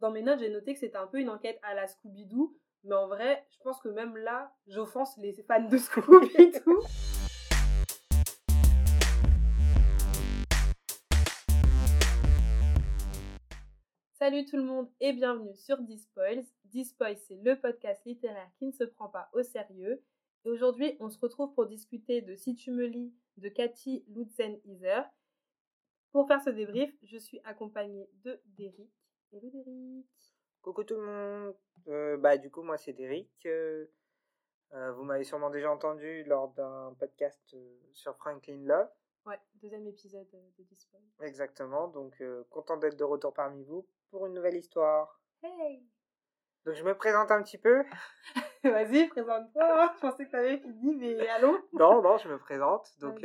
dans mes notes, j'ai noté que c'était un peu une enquête à la Scooby-Doo, mais en vrai, je pense que même là, j'offense les fans de Scooby-Doo. Salut tout le monde et bienvenue sur Dispoils. Dispoils, c'est le podcast littéraire qui ne se prend pas au sérieux. Et aujourd'hui, on se retrouve pour discuter de Si tu me lis de Cathy Lutzen-Iser. Pour faire ce débrief, je suis accompagnée de Derrick. Hello Derrick? Coucou tout le monde. Euh, bah du coup moi c'est Derrick. Euh, euh, vous m'avez sûrement déjà entendu lors d'un podcast sur Franklin Love. Ouais, deuxième épisode de Dispoils. Exactement. Donc content d'être de retour parmi vous pour une nouvelle histoire. Hey. Donc je me présente un petit peu. Vas-y, présente-toi. Je pensais que tu avais fini, mais allô Non, non, je me présente. Donc,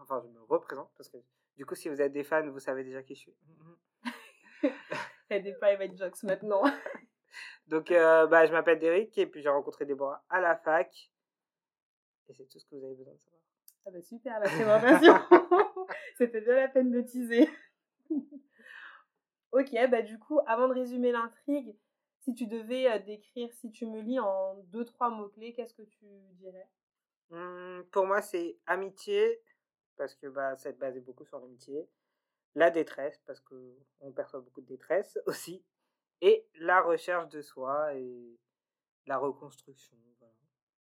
enfin, je me représente parce que du coup, si vous êtes des fans, vous savez déjà qui je suis. Des private jokes maintenant. Donc, euh, bah, je m'appelle Derek et puis j'ai rencontré Déborah à la fac. Et c'est tout ce que vous avez besoin de savoir. Ah bah super, la présentation. C'était bien la peine de teaser. ok, bah du coup, avant de résumer l'intrigue, si tu devais euh, décrire, si tu me lis en deux, trois mots-clés, qu'est-ce que tu dirais? Mmh, Pour moi, c'est amitié, parce que bah, ça est basé beaucoup sur l'amitié la détresse, parce qu'on perçoit beaucoup de détresse aussi, et la recherche de soi et la reconstruction.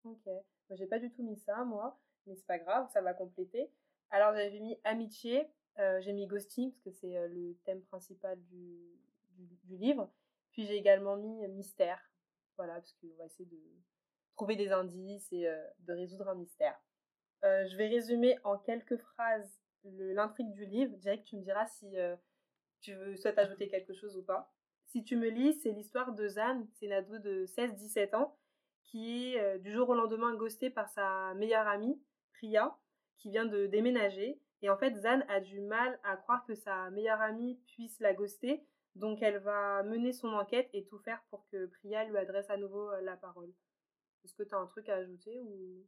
Ok, moi j'ai pas du tout mis ça, moi, mais c'est pas grave, ça va compléter. Alors j'avais mis amitié, euh, j'ai mis ghosting, parce que c'est euh, le thème principal du, du, livre, puis j'ai également mis mystère, voilà, parce qu'on va essayer de trouver des indices et euh, de résoudre un mystère. je vais résumer en quelques phrases l'intrigue du livre. Que tu me diras si euh, tu veux soit ajouter quelque chose ou pas. Si tu me lis, c'est l'histoire de Zane, c'est une ado de 16-17 ans, qui est euh, du jour au lendemain ghostée par sa meilleure amie, Priya, qui vient de déménager. Et en fait, Zane a du mal à croire que sa meilleure amie puisse la ghoster, donc elle va mener son enquête et tout faire pour que Priya lui adresse à nouveau euh, la parole. Est-ce que tu as un truc à ajouter ou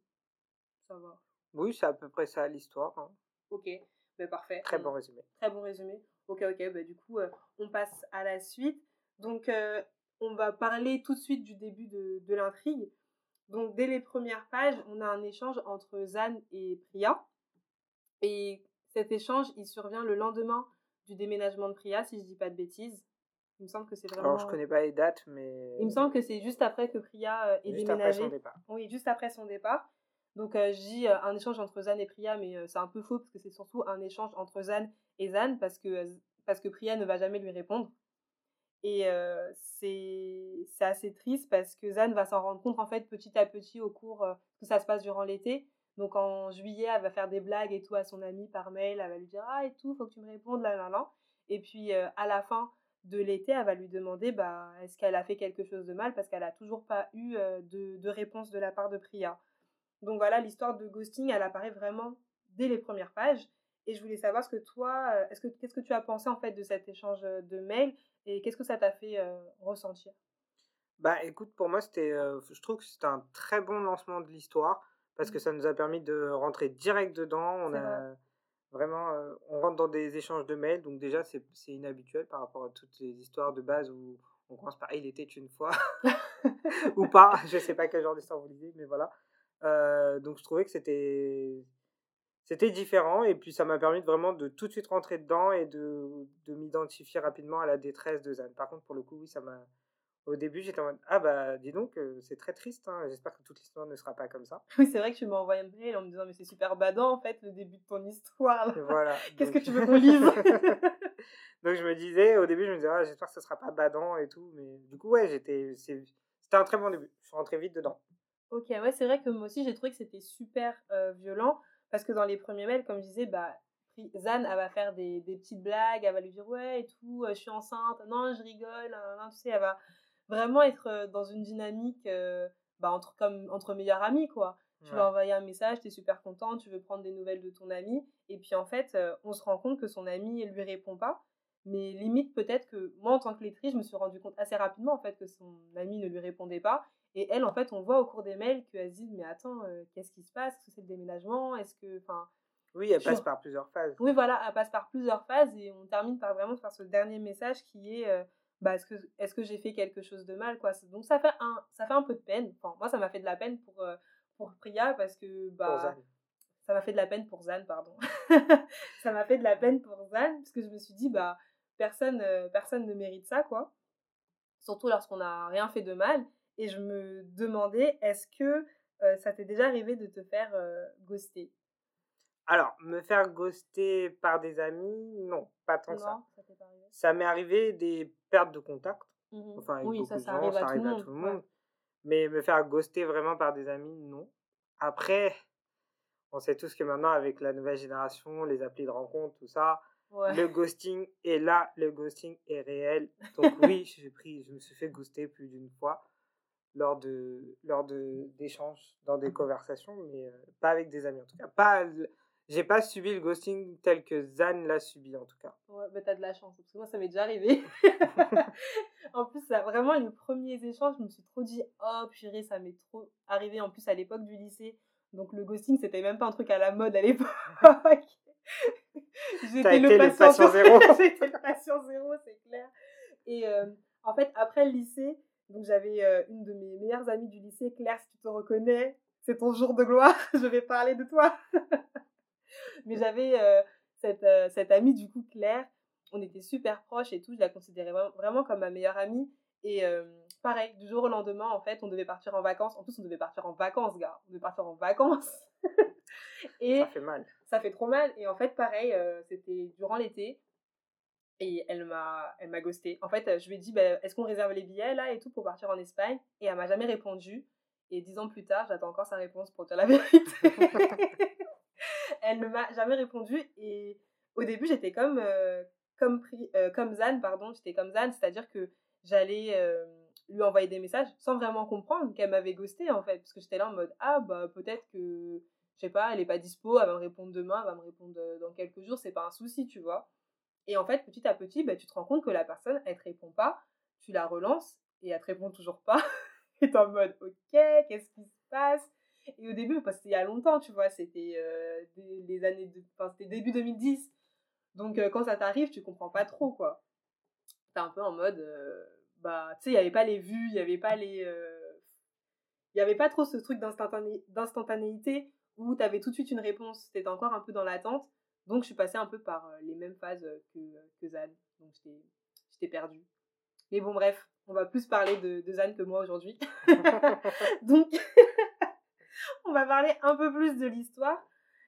ça va? Oui, c'est à peu près ça l'histoire. Hein. Ok, ben, parfait. Très bon résumé. Très bon résumé. Ok, ok, bah, du coup, euh, on passe à la suite. Donc, euh, on va parler tout de suite du début de, de l'intrigue. Donc, dès les premières pages, on a un échange entre Zan et Priya. Et cet échange, il survient le lendemain du déménagement de Priya, si je dis pas de bêtises. Il me semble que c'est vraiment. Alors, je connais pas les dates, mais. Il me semble que c'est juste après que Priya euh, est juste déménagée. Après son départ. Oui, juste après son départ. Donc euh, j'ai euh, un échange entre Zan et Priya, mais euh, c'est un peu faux parce que c'est surtout un échange entre Zan et Zan parce que, parce que Priya ne va jamais lui répondre. Et c'est assez triste parce que Zan va s'en rendre compte en fait petit à petit au cours que ça se passe durant l'été. Donc en juillet, elle va faire des blagues et tout à son amie par mail, elle va lui dire ah et tout, faut que tu me répondes là là là. Et puis à la fin de l'été, elle va lui demander bah est-ce qu'elle a fait quelque chose de mal parce qu'elle a toujours pas eu de, de réponse de la part de Priya. Donc voilà, l'histoire de ghosting, elle apparaît vraiment dès les premières pages. Et je voulais savoir ce que toi, euh, est-ce que qu'est-ce que tu as pensé en fait de cet échange euh, de mails et qu'est-ce que ça t'a fait euh, ressentir? Bah écoute, pour moi c'était, je trouve que c'était un très bon lancement de l'histoire parce que mmh. ça nous a permis de rentrer direct dedans. On a vraiment, on rentre dans des échanges de mails, donc déjà c'est inhabituel par rapport à toutes les histoires de base où on commence par il était une fois ou pas. Je sais pas quel genre d'histoire vous lisez, mais voilà. Euh, donc je trouvais que c'était c'était différent et puis ça m'a permis de vraiment de tout de suite rentrer dedans et de, de m'identifier rapidement à la détresse de Zan. Par contre pour le coup oui ça m'a au début j'étais en mode ah bah dis donc euh, c'est très triste hein. j'espère que toute l'histoire ne sera pas comme ça. Oui c'est vrai que tu m'as envoyé un mail en me disant mais c'est super badant en fait le début de ton histoire. Voilà. Qu'est-ce que tu veux qu'on lise? Donc je me disais au début je me disais ah, j'espère que ce sera pas badant et tout mais du coup ouais j'étais c'était un très bon début. Je suis rentré vite dedans. Ok, ouais, c'est vrai que moi aussi j'ai trouvé que c'était super euh, violent parce que dans les premiers mails, comme je disais, bah, Zan, elle va faire des, des, petites blagues, elle va lui dire ouais et tout, euh, je suis enceinte, non, je rigole, tu sais, elle va vraiment être euh, dans une dynamique bah, entre, comme, entre meilleures amies, quoi. Tu vas envoyer un message, tu es super content, tu veux prendre des nouvelles de ton ami, et puis en fait, on se rend compte que son ami ne lui répond pas. Mais limite, peut-être que moi, en tant que lectrice, je me suis rendu compte assez rapidement en fait que son ami ne lui répondait pas et elle, en fait, on voit au cours des mails qu'elle se dit Mais attends, euh, qu'est-ce qui se passe? Est-ce que c'est le déménagement? Est-ce que. Enfin. Oui, elle passe par plusieurs phases. Oui, voilà, elle passe par plusieurs phases et on termine par vraiment par ce dernier message qui est euh, bah, est-ce que, est-ce que j'ai fait quelque chose de mal, quoi? Donc ça fait un, ça fait un peu de peine. Enfin, moi, ça m'a fait de la peine pour, euh, pour Priya parce que, bah, ça m'a fait de la peine pour Zan, pardon. ça m'a fait de la peine pour Zan parce que je me suis dit, bah, personne, euh, personne ne mérite ça, quoi. Surtout lorsqu'on n'a rien fait de mal. Et je me demandais, est-ce que euh, ça t'est déjà arrivé de te faire ghoster? Alors, me faire ghoster par des amis, non, pas tant ça. Ça, m'est arrivé des pertes de contact. Mmh enfin, avec oui, ça, ça, arrive, à, tout le monde. Mais me faire ghoster vraiment par des amis, non. Après, on sait tous que maintenant, avec la nouvelle génération, les applis de rencontre, tout ça, le ghosting est là, le ghosting est réel. Donc oui, j'ai pris, je me suis fait ghoster plus d'une fois lors de lors de d'échanges dans des conversations, mais euh, pas avec des amis en tout cas. Pas j'ai pas subi le ghosting tel que Zan l'a subi en tout cas. Ouais, bah t'as de la chance, parce que moi ça m'est déjà arrivé. en plus, ça, vraiment, les premiers échanges, je me suis trop dit, oh purée, ça m'est trop arrivé en plus à l'époque du lycée. Donc le ghosting, c'était même pas un truc à la mode à l'époque. J'étais le, patient zéro. J'étais le patient zéro, c'est clair. Et euh, en fait, après le lycée, donc j'avais euh, une de mes meilleures amies du lycée, Claire, si tu te reconnais, c'est ton jour de gloire, je vais parler de toi. Mais j'avais euh, cette, euh, cette amie, du coup, Claire. On était super proches et tout. Je la considérais vraiment comme ma meilleure amie. Et pareil, du jour au lendemain, en fait, on devait partir en vacances. En plus, on devait partir en vacances, gars. On devait partir en vacances. et ça fait mal. Ça fait trop mal. Et en fait, pareil, c'était durant l'été. Et elle m'a, elle m'a ghosté. En fait, je lui ai dit, bah, est-ce qu'on réserve les billets là et tout pour partir en Espagne? Et elle m'a jamais répondu. Et dix ans plus tard, j'attends encore sa réponse pour dire la vérité. elle ne m'a jamais répondu et au début j'étais comme euh, comme euh, comme Zan pardon j'étais comme Zan c'est-à-dire que j'allais euh, lui envoyer des messages sans vraiment comprendre qu'elle m'avait ghosté en fait parce que j'étais là en mode ah bah peut-être que je sais pas elle est pas dispo elle va me répondre demain elle va me répondre dans quelques jours c'est pas un souci tu vois et en fait petit à petit bah, tu te rends compte que la personne elle te répond pas tu la relances et elle te répond toujours pas et t'es en mode ok qu'est-ce qui se passe? Et au début, parce que c'était il y a longtemps, tu vois, c'était euh, années, de, c'était début 2010. Donc euh, quand ça t'arrive, tu comprends pas trop, quoi. T'es un peu en mode, euh, bah, tu sais, il y avait pas les vues, il y avait pas les, il y avait pas trop ce truc d'instantanéité où t'avais tout de suite une réponse. T'étais encore un peu dans l'attente. Donc je suis passée un peu par les mêmes phases que, que Zan. Donc j'étais perdue. Mais bon, bref, on va plus parler de, de Zan que moi aujourd'hui. Donc, on va parler un peu plus de l'histoire.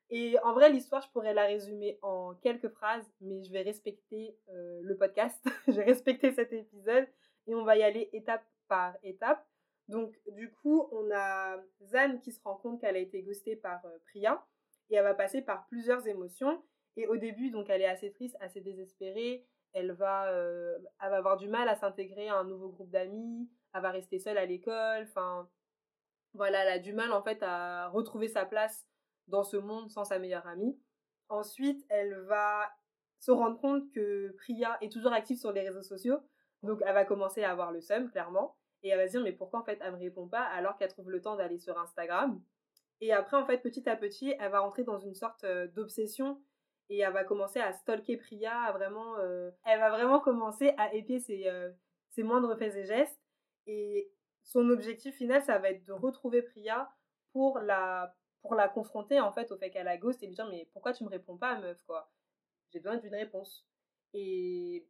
Et en vrai, l'histoire, je pourrais la résumer en quelques phrases, mais je vais respecter euh, le podcast, je vais respecter cet épisode et on va y aller étape par étape. Donc, du coup, on a Zan qui se rend compte qu'elle a été ghostée par euh, Priya et elle va passer par plusieurs émotions. Et au début, donc, elle est assez triste, assez désespérée. Elle va, euh, elle va avoir du mal à s'intégrer à un nouveau groupe d'amis. Elle va rester seule à l'école. Enfin, voilà, elle a du mal en fait à retrouver sa place dans ce monde sans sa meilleure amie. Ensuite, elle va se rendre compte que Priya est toujours active sur les réseaux sociaux. Donc, elle va commencer à avoir le seum, clairement. Et elle va se dire, mais pourquoi en fait elle me répond pas alors qu'elle trouve le temps d'aller sur Instagram? Et après, en fait, petit à petit, elle va rentrer dans une sorte euh, d'obsession et elle va commencer à stalker Priya, à vraiment, euh, elle va vraiment commencer à épier ses, euh, ses moindres faits et gestes. Et son objectif final, ça va être de retrouver Priya pour la, pour la confronter en fait au fait qu'elle a ghost et lui dire mais pourquoi tu me réponds pas meuf quoi? J'ai besoin d'une réponse. Et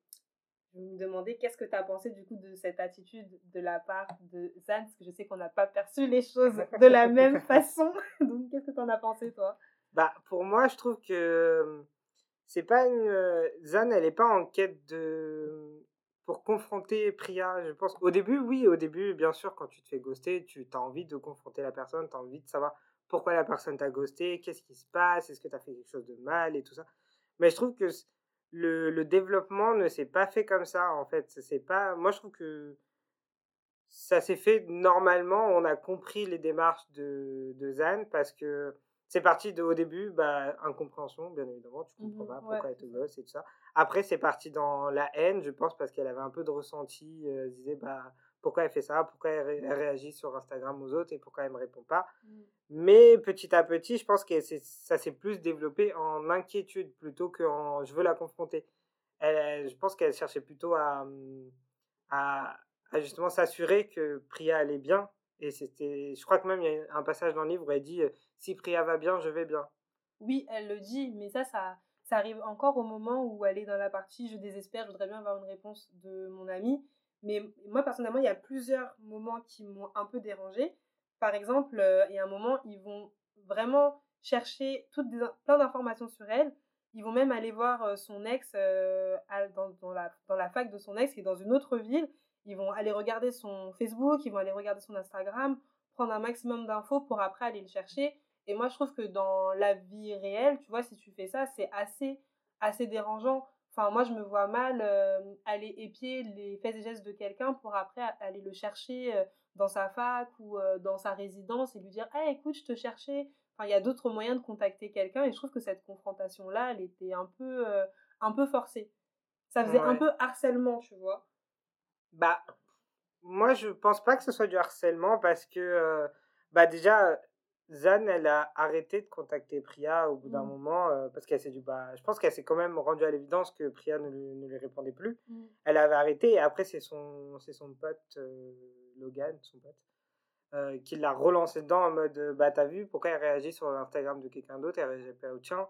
je me demandais qu'est-ce que tu as pensé du coup de cette attitude de la part de Zan, parce que je sais qu'on n'a pas perçu les choses de la même façon. Donc qu'est-ce que tu en as pensé toi? Bah pour moi je trouve que c'est pas une euh, Zan elle est pas en quête de pour confronter Priya, je pense. Au début, oui, au début, bien sûr, quand tu te fais ghoster, tu as envie de confronter la personne, tu as envie de savoir pourquoi la personne t'a ghosté, qu'est-ce qui se passe, est-ce que tu as fait quelque chose de mal et tout ça. Mais je trouve que le, développement ne s'est pas fait comme ça, en fait. C'est pas. Moi, je trouve que ça s'est fait normalement. On a compris les démarches de, de Zan parce que c'est parti de, au début, bah, incompréhension, bien évidemment, tu comprends mmh pas pourquoi elle te gosse et tout ça. Après, c'est parti dans la haine, je pense, parce qu'elle avait un peu de ressenti, euh, elle disait, bah, pourquoi elle fait ça, pourquoi elle, réagit sur Instagram aux autres et pourquoi elle me répond pas. Mmh. Mais petit à petit, je pense que ça s'est plus développé en inquiétude plutôt qu'en je veux la confronter. Elle, je pense qu'elle cherchait plutôt à, à, justement s'assurer que Priya allait bien. Et c'était, je crois que même il y a un passage dans le livre où elle dit Si Priya va bien, je vais bien. Oui, elle le dit, mais ça, ça, ça arrive encore au moment où elle est dans la partie Je désespère, je voudrais bien avoir une réponse de mon ami. Mais moi, personnellement, il y a plusieurs moments qui m'ont un peu dérangée. Par exemple, il y a un moment, ils vont vraiment chercher toutes plein d'informations sur elle. Ils vont même aller voir son ex dans, dans, la, dans la fac de son ex qui est dans une autre ville. Ils vont aller regarder son Facebook, ils vont aller regarder son Instagram, prendre un maximum d'infos pour après aller le chercher. Et moi, je trouve que dans la vie réelle, tu vois, si tu fais ça, c'est assez, assez dérangeant. Enfin, moi, je me vois mal aller épier les faits et gestes de quelqu'un pour après aller le chercher dans sa fac ou dans sa résidence et lui dire hey, écoute, je te cherchais. Enfin, il y a d'autres moyens de contacter quelqu'un et je trouve que cette confrontation-là, elle était un peu, un peu forcée. Ça faisait un peu harcèlement, tu vois. Bah, moi, je pense pas que ce soit du harcèlement parce que, bah, déjà, Zan, elle a arrêté de contacter Priya au bout d'un mmh. moment euh, parce qu'elle s'est dit, bah, je pense qu'elle s'est quand même rendue à l'évidence que Priya ne, ne lui répondait plus. Mmh. Elle avait arrêté et après, c'est son, c'est son pote, euh, Logan, son pote, euh, qui l'a relancé dedans en mode, bah, t'as vu pourquoi elle réagit sur l'Instagram de quelqu'un d'autre, elle réagit pas au tien.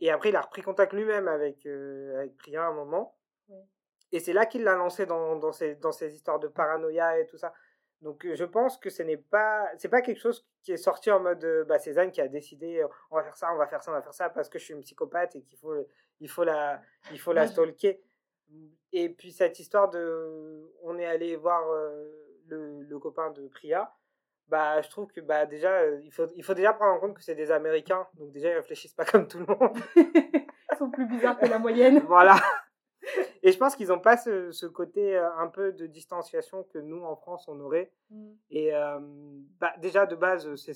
Et après, il a repris contact lui-même avec, avec Priya à un moment. Et c'est là qu'il l'a lancé dans, dans, ces, dans ces histoires de paranoïa et tout ça. Donc je pense que ce n'est pas c'est pas quelque chose qui est sorti en mode bah Cézanne qui a décidé on va faire ça, on va faire ça, on va faire ça parce que je suis une psychopathe et qu'il faut il faut la il faut la stalker. Et puis cette histoire de on est allé voir le, le, copain de Priya, bah je trouve que bah déjà il faut il faut déjà prendre en compte que c'est des américains. Donc déjà ils réfléchissent pas comme tout le monde. ils sont plus bizarres que la moyenne. voilà. Et je pense qu'ils n'ont pas ce, ce, côté un peu de distanciation que nous, en France, on aurait. Mmh. Et bah, déjà, de base, c'est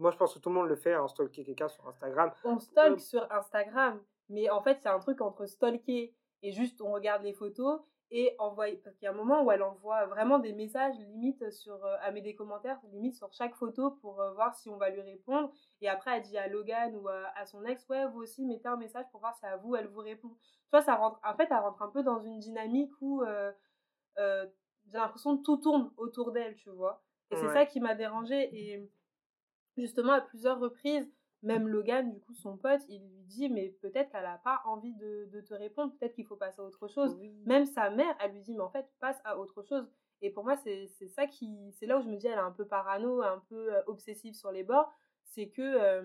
moi, je pense que tout le monde le fait, hein, stalker quelqu'un sur Instagram. On stalk sur Instagram, mais en fait, c'est un truc entre stalker et juste on regarde les photos et envoyer. Parce qu'il y a un moment où elle envoie vraiment des messages, limite, sur, à mettre des commentaires, limite sur chaque photo pour voir si on va lui répondre. Et après, elle dit à Logan ou à, à son ex, ouais, vous aussi, mettez un message pour voir si à vous, elle vous répond vois, ça rentre, en fait, elle rentre un peu dans une dynamique où euh, euh, j'ai l'impression que tout tourne autour d'elle, tu vois. Et c'est ça qui m'a dérangée. Et justement, à plusieurs reprises, même Logan, du coup, son pote, il lui dit, mais peut-être qu'elle n'a pas envie de, de te répondre, peut-être qu'il faut passer à autre chose. Même sa mère, elle lui dit, mais en fait, passe à autre chose. Et pour moi, c'est ça qui. C'est là où je me dis, elle est un peu parano, un peu euh, obsessive sur les bords. C'est que.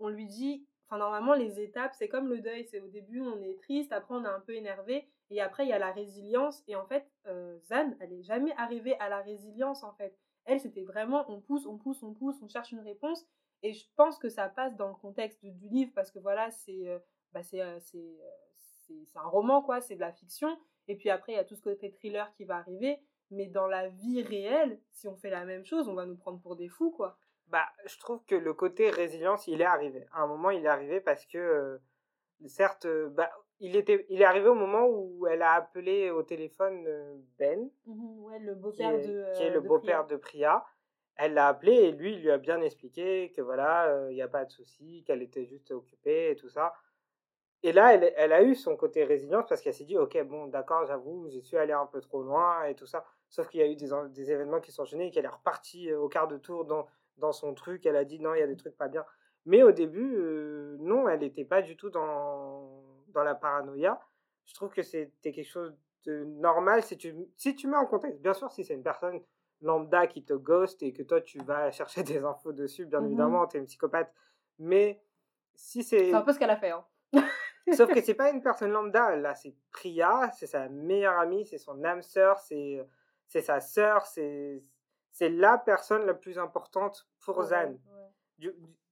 on lui dit, normalement, les étapes, c'est comme le deuil. C'est au début, on est triste, après, on est un peu énervé, et après, il y a la résilience. Et en fait, euh, Zan, elle n'est jamais arrivée à la résilience, en fait. Elle, c'était vraiment, on pousse, on pousse, on pousse, on cherche une réponse. Et je pense que ça passe dans le contexte du livre, parce que voilà, c'est euh, bah, euh, c'est un roman, quoi, c'est de la fiction. Et puis après, il y a tout ce côté thriller qui va arriver. Mais dans la vie réelle, si on fait la même chose, on va nous prendre pour des fous, quoi bah, je trouve que le côté résilience, il est arrivé. À un moment, il est arrivé parce que, euh, certes, euh, bah, il, était, il est arrivé au moment où elle a appelé au téléphone euh, Ben, mmh ouais, le beau-père de, qui est le beau-père de Priya. Elle l'a appelé et lui, il lui a bien expliqué que voilà, il n'y a pas de souci, qu'elle était juste occupée et tout ça. Et là, elle, elle a eu son côté résilience parce qu'elle s'est dit, ok, bon, d'accord, j'avoue, j'ai su aller un peu trop loin et tout ça. Sauf qu'il y a eu des, des événements qui sont enchaînés et qu'elle est repartie au quart de tour dans, dans son truc, elle a dit non, il y a des trucs pas bien. Mais au début, euh, non, elle n'était pas du tout dans, dans la paranoïa. Je trouve que c'était quelque chose de normal si tu, si tu mets en contexte. Bien sûr, si c'est une personne lambda qui te ghost et que toi tu vas chercher des infos dessus, bien mmh évidemment, tu es une psychopathe. Mais si c'est. C'est un peu ce qu'elle a fait. Hein. Sauf que c'est pas une personne lambda, là, c'est Priya, c'est sa meilleure amie, c'est son âme sœur, c'est sa sœur, c'est la personne la plus importante pour Zan.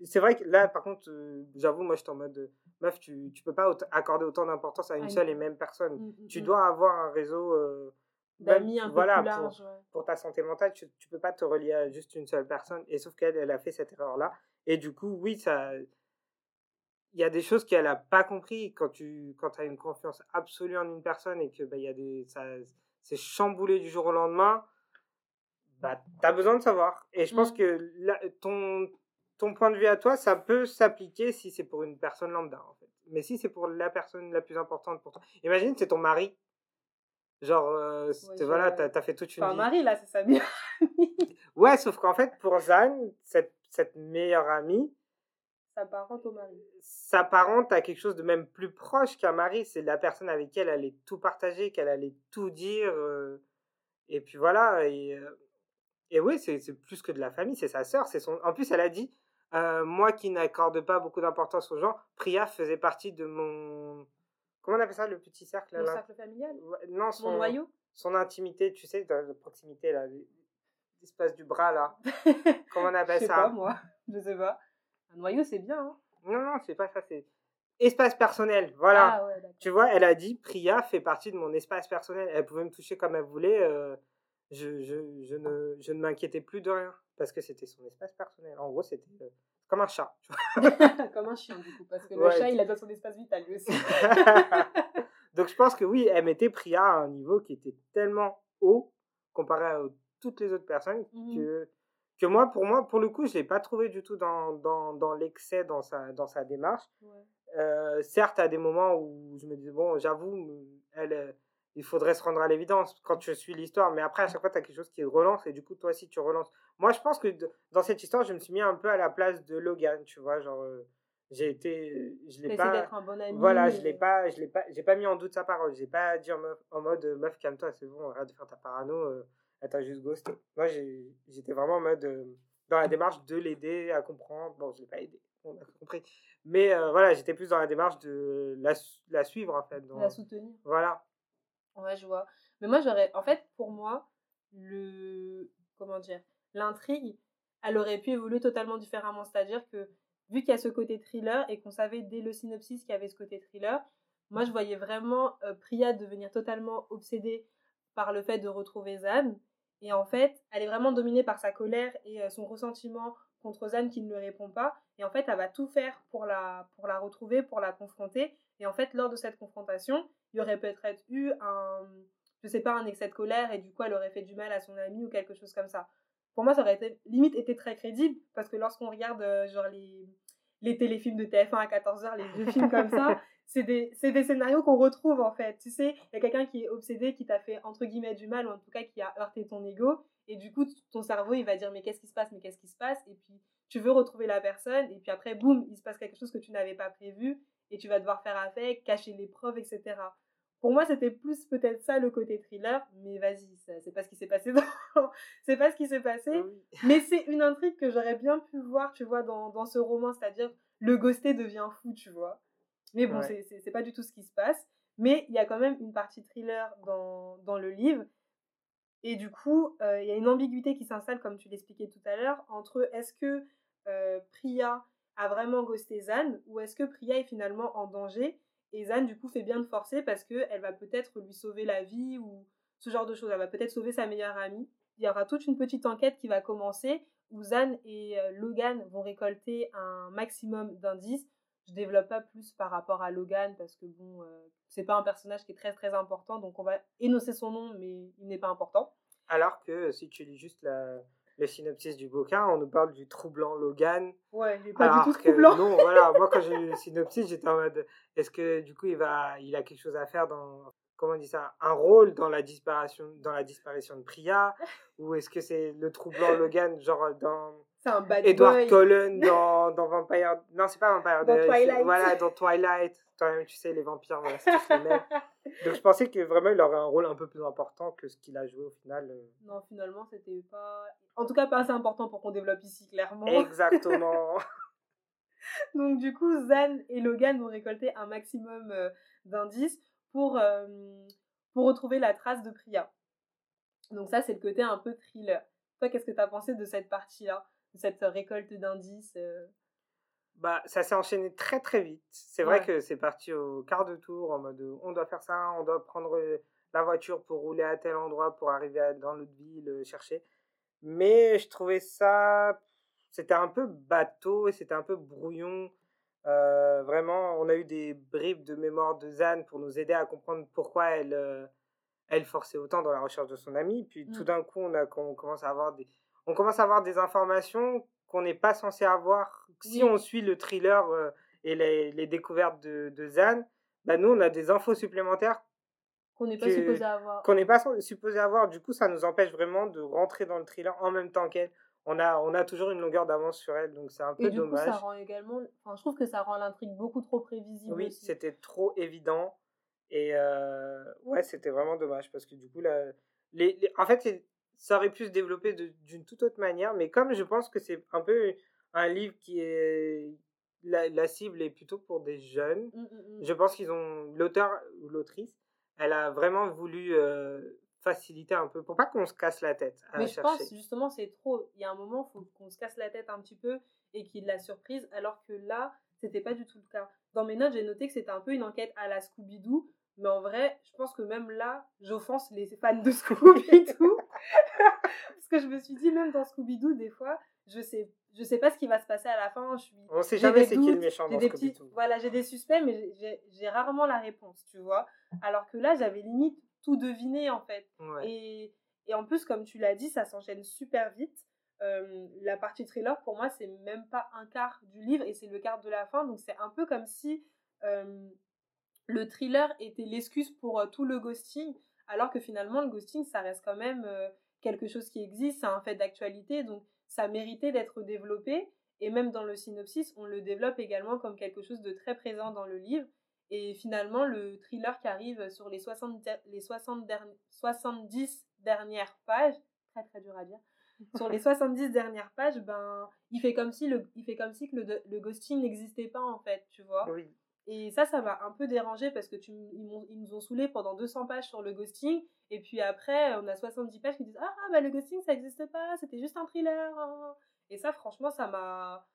C'est vrai que là, par contre, euh, j'avoue, moi, je suis en mode, euh, meuf, tu, tu peux pas accorder autant d'importance à une seule et même personne. Mmh, mmh, tu mmh. dois avoir un réseau euh, d'amis un peu plus large. Pour, pour, ta santé mentale, tu, tu peux pas te relier à juste une seule personne. Et sauf qu'elle, elle a fait cette erreur-là. Et du coup, oui, ça, il y a des choses qu'elle a pas compris quand tu, quand as une confiance absolue en une personne et que, bah, y a des, ça, c'est chamboulé du jour au lendemain bah, tu as besoin de savoir. Et je pense mmh. que ton, ton point de vue à toi, ça peut s'appliquer si c'est pour une personne lambda, en fait. Mais si c'est pour la personne la plus importante pour toi. Imagine, c'est ton mari. Genre, euh, voilà, t'as as fait toute une. Enfin, Marie, là, c'est sa meilleure amie. ouais, sauf qu'en fait, pour Zan, cette, cette meilleure amie. S'apparente au mari. S'apparente à quelque chose de même plus proche qu'un mari. C'est la personne avec qui elle allait tout partager, qu'elle allait tout dire. Euh, et puis voilà. Et, euh, et oui, c'est plus que de la famille, c'est sa sœur. Son... En plus, elle a dit Moi qui n'accorde pas beaucoup d'importance aux gens, Priya faisait partie de mon Comment on appelle ça, le petit cercle Le cercle familial? Non, son noyau? Son intimité, tu sais, dans la proximité, là, l'espace du bras, là. Comment on appelle ça Je sais pas, moi. Je sais pas. Un noyau, c'est bien, hein Non, non, c'est pas ça, c'est espace personnel. Voilà. Ah, ouais, tu vois, elle a dit Priya fait partie de mon espace personnel. Elle pouvait me toucher comme elle voulait. Euh, je, je, je, ne, je ne m'inquiétais plus de rien parce que c'était son espace personnel. En gros, c'était euh, comme un chat. comme un chien, du coup, parce que le chat, il a dans son espace vital, lui aussi. Donc, je pense que oui, elle mettait Priya à un niveau qui était tellement haut comparé à toutes les autres personnes mmh que, que moi, pour moi, pour le coup, je ne l'ai pas trouvé du tout dans, dans, dans l'excès dans sa, dans sa démarche. Euh, certes, à des moments où je me disais, bon, j'avoue, elle il faudrait se rendre à l'évidence quand tu suis l'histoire. Mais après, à chaque fois, tu as quelque chose qui relance et du coup, toi aussi, tu relances. Moi, je pense que dans cette histoire, je me suis mis un peu à la place de Logan, tu vois. Genre, euh, j'ai été. Je l'ai pas. d'être un bon ami. Voilà, je l'ai pas, je l'ai pas, j'ai pas mis en doute sa parole. J'ai pas dit en, en mode meuf, calme-toi, c'est bon, arrête de faire ta parano, euh, elle t'a juste ghosté. Moi, j'étais vraiment en mode. Euh, dans la démarche de l'aider à comprendre. Bon, je l'ai pas aidé, on a compris. Mais voilà, j'étais plus dans la démarche de la, la suivre, en fait. la soutenir. Voilà. Ouais, je vois. Mais moi, j'aurais. En fait, pour moi, le. Comment dire L'intrigue, elle aurait pu évoluer totalement différemment. C'est-à-dire que, vu qu'il y a ce côté thriller et qu'on savait dès le synopsis qu'il y avait ce côté thriller, moi, je voyais vraiment euh, Priya devenir totalement obsédée par le fait de retrouver Zan. Et en fait, elle est vraiment dominée par sa colère et euh, son ressentiment contre Zan qui ne lui répond pas. Et en fait, elle va tout faire pour la, pour la retrouver, pour la confronter. Et en fait, lors de cette confrontation, il y aurait peut-être eu un, je sais pas, un excès de colère et du coup elle aurait fait du mal à son ami ou quelque chose comme ça. Pour moi, ça aurait été, limite été très crédible parce que lorsqu'on regarde euh, genre les, les téléfilms de TF1 à 14h, les vieux films comme ça, c'est des, des, scénarios qu'on retrouve en fait. Tu sais, il y a quelqu'un qui est obsédé, qui t'a fait entre guillemets du mal ou en tout cas qui a heurté ton ego et du coup ton cerveau il va dire mais qu'est-ce qui se passe, mais qu'est-ce qui se passe? Et puis tu veux retrouver la personne et puis après boum, il se passe quelque chose que tu n'avais pas prévu et tu vas devoir faire avec, cacher les preuves, etc. Pour moi, c'était plus peut-être ça le côté thriller, mais vas-y, c'est pas ce qui s'est passé. c'est pas ce qui s'est passé. Mais c'est une intrigue que j'aurais bien pu voir, tu vois, dans, dans ce roman, c'est-à-dire le ghosté devient fou, tu vois. Mais bon, c'est pas du tout ce qui se passe. Mais il y a quand même une partie thriller dans, dans le livre. Et du coup, euh, il y a une ambiguïté qui s'installe, comme tu l'expliquais tout à l'heure, entre est-ce que euh, Priya a vraiment ghosté Zan ou est-ce que Priya est finalement en danger et Zan du coup fait bien de forcer parce qu'elle va peut-être lui sauver la vie ou ce genre de choses. Elle va peut-être sauver sa meilleure amie. Il y aura toute une petite enquête qui va commencer où Zan et euh, Logan vont récolter un maximum d'indices. Je développe pas plus par rapport à Logan parce que bon, euh, c'est pas un personnage qui est très très important donc on va énoncer son nom mais il n'est pas important. Alors que si tu lis juste la, le synopsis du bouquin, on nous parle du troublant Logan. Ouais, il pas du tout troublant. Non, voilà, moi quand j'ai lu le synopsis, j'étais en mode est-ce que du coup il va il a quelque chose à faire dans comment on dit ça un rôle dans la disparition dans la disparition de Priya? Ou est-ce que c'est le troublant Logan genre dans un bad Edward Cullen dans, dans Vampire non c'est pas Vampire dans Twilight. voilà dans Twilight. Toi-même tu sais les vampires voilà, c'est les mêmes. Donc je pensais que vraiment il aurait un rôle un peu plus important que ce qu'il a joué au final euh. non finalement c'était pas en tout cas pas assez important pour qu'on développe ici clairement. Exactement. Donc du coup Zan et Logan vont récolter un maximum euh, d'indices pour, euh, pour retrouver la trace de Priya. Donc ça, c'est le côté un peu thriller. Toi, qu'est-ce que tu as pensé de cette partie-là, cette récolte d'indices euh? bah, ça s'est enchaîné très très vite. C'est vrai que c'est parti au quart de tour en mode on doit faire ça, on doit prendre la voiture pour rouler à tel endroit pour arriver dans l'autre ville chercher. Mais je trouvais ça c'était un peu bateau et c'était un peu brouillon. Euh, vraiment, on a eu des bribes de mémoire de Zan pour nous aider à comprendre pourquoi elle, euh, elle forçait autant dans la recherche de son ami. Puis tout mmh. d'un coup, on, a, on, commence à avoir des, on commence à avoir des informations qu'on n'est pas censé avoir. Si on suit le thriller euh, et les, les, découvertes de, de Zan, bah nous, on a des infos supplémentaires Qu'on n'est pas supposé avoir. Qu'on n'est pas supposé avoir. Du coup, ça nous empêche vraiment de rentrer dans le thriller en même temps qu'elle. On a, on a toujours une longueur d'avance sur elle, donc c'est un peu Et du dommage. Coup, ça rend également. Enfin, je trouve que ça rend l'intrigue beaucoup trop prévisible. Oui, c'était trop évident. Et euh, ouais, c'était vraiment dommage parce que du coup, là, les, en fait, ça aurait pu se développer d'une toute autre manière, mais comme je pense que c'est un peu un livre qui est. La, cible est plutôt pour des jeunes, mmh, mmh, mmh. je pense qu'ils ont. L'auteur ou l'autrice, elle a vraiment voulu euh, faciliter un peu pour pas qu'on se casse la tête. mais je pense justement, c'est trop. Il y a un moment, il faut qu'on se casse la tête un petit peu et qu'il la surprise, alors que là, c'était pas du tout le cas. Dans mes notes, j'ai noté que c'était un peu une enquête à la Scooby-Doo, mais en vrai, je pense que même là, j'offense les fans de Scooby-Doo. Que je me suis dit, même dans Scooby-Doo, des fois, je sais, je sais pas ce qui va se passer à la fin. Je suis, On sait jamais c'est qui le méchant dans Scooby-Doo. Voilà, j'ai des suspects, mais j'ai rarement la réponse, tu vois. Alors que là, j'avais limite tout deviné, en fait. Et, et en plus, comme tu l'as dit, ça s'enchaîne super vite. Euh, la partie thriller, pour moi, c'est même pas un quart du livre et c'est le quart de la fin. Donc, c'est un peu comme si euh, le thriller était l'excuse pour euh, tout le ghosting, alors que finalement, le ghosting, ça reste quand même quelque chose qui existe, c'est un fait d'actualité, donc ça méritait d'être développé. Et même dans le synopsis, on le développe également comme quelque chose de très présent dans le livre. Et finalement, le thriller qui arrive sur les, 60 les 60 70 dernières pages, très très dur à dire, sur les 70 dernières pages, ben, il fait comme si, le, il fait comme si que le, le ghosting n'existait pas en fait, tu vois. Oui. Et ça, ça m'a un peu dérangé parce que tu, ils, ils, nous ont saoulé pendant 200 pages sur le ghosting. Et puis après, on a 70 pages qui disent Ah, bah le ghosting, ça n'existe pas, c'était juste un thriller. Hein. Et ça, franchement, ça m'a.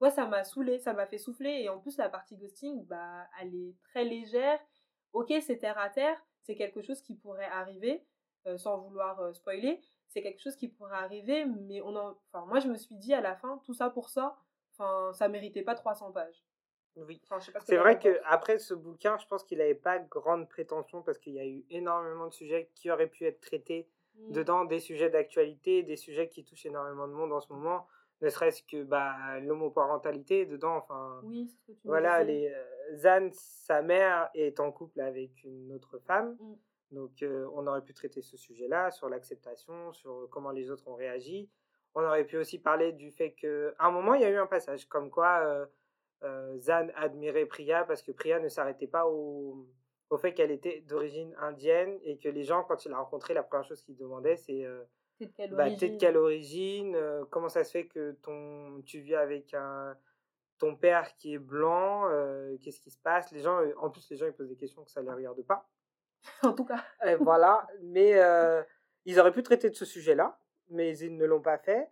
Ouais, ça m'a saoulé, ça m'a fait souffler. Et en plus, la partie ghosting, bah, elle est très légère. Ok, c'est terre à terre, c'est quelque chose qui pourrait arriver, euh, sans vouloir euh, spoiler. C'est quelque chose qui pourrait arriver, mais on en... enfin, moi, je me suis dit à la fin, tout ça pour ça, enfin, ça méritait pas 300 pages. Oui. c'est vrai que après ce bouquin, je pense qu'il n'avait pas grande prétention parce qu'il y a eu énormément de sujets qui auraient pu être traités mmh. dedans, des sujets d'actualité, des sujets qui touchent énormément de monde en ce moment, ne serait-ce que bah, l'homoparentalité dedans. Enfin, oui, ce que tu voilà, les euh, Zan, sa mère est en couple avec une autre femme. Mmh. Donc, euh, on aurait pu traiter ce sujet-là, sur l'acceptation, sur comment les autres ont réagi. On aurait pu aussi parler du fait qu'à un moment, il y a eu un passage comme quoi euh, Zan admirait Priya parce que Priya ne s'arrêtait pas au, au fait qu'elle était d'origine indienne et que les gens, quand il l'a rencontré, la première chose qu'ils demandaient, c'est euh, T'es de quelle origine, bah, euh, Comment ça se fait que ton, tu vis avec un, ton père qui est blanc? Qu'est-ce qui se passe? Les gens, en plus, les gens ils posent des questions que ça ne les regarde pas. en tout cas. voilà, mais ils auraient pu traiter de ce sujet-là, mais ils ne l'ont pas fait.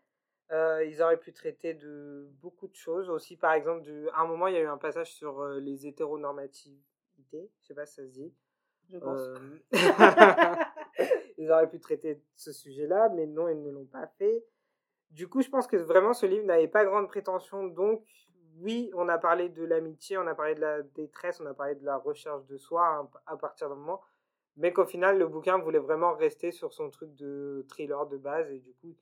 Euh, ils auraient pu traiter de beaucoup de choses aussi. Par exemple, à un moment, il y a eu un passage sur euh, les hétéronormativités. Je sais pas si ça se dit. Je pense. Euh, ils auraient pu traiter ce sujet-là, mais non, ils ne l'ont pas fait. Du coup, je pense que vraiment ce livre n'avait pas grande prétention. Donc, oui, on a parlé de l'amitié, on a parlé de la détresse, on a parlé de la recherche de soi hein, à partir d'un moment. Mais qu'au final, le bouquin voulait vraiment rester sur son truc de thriller de base. Et du coup,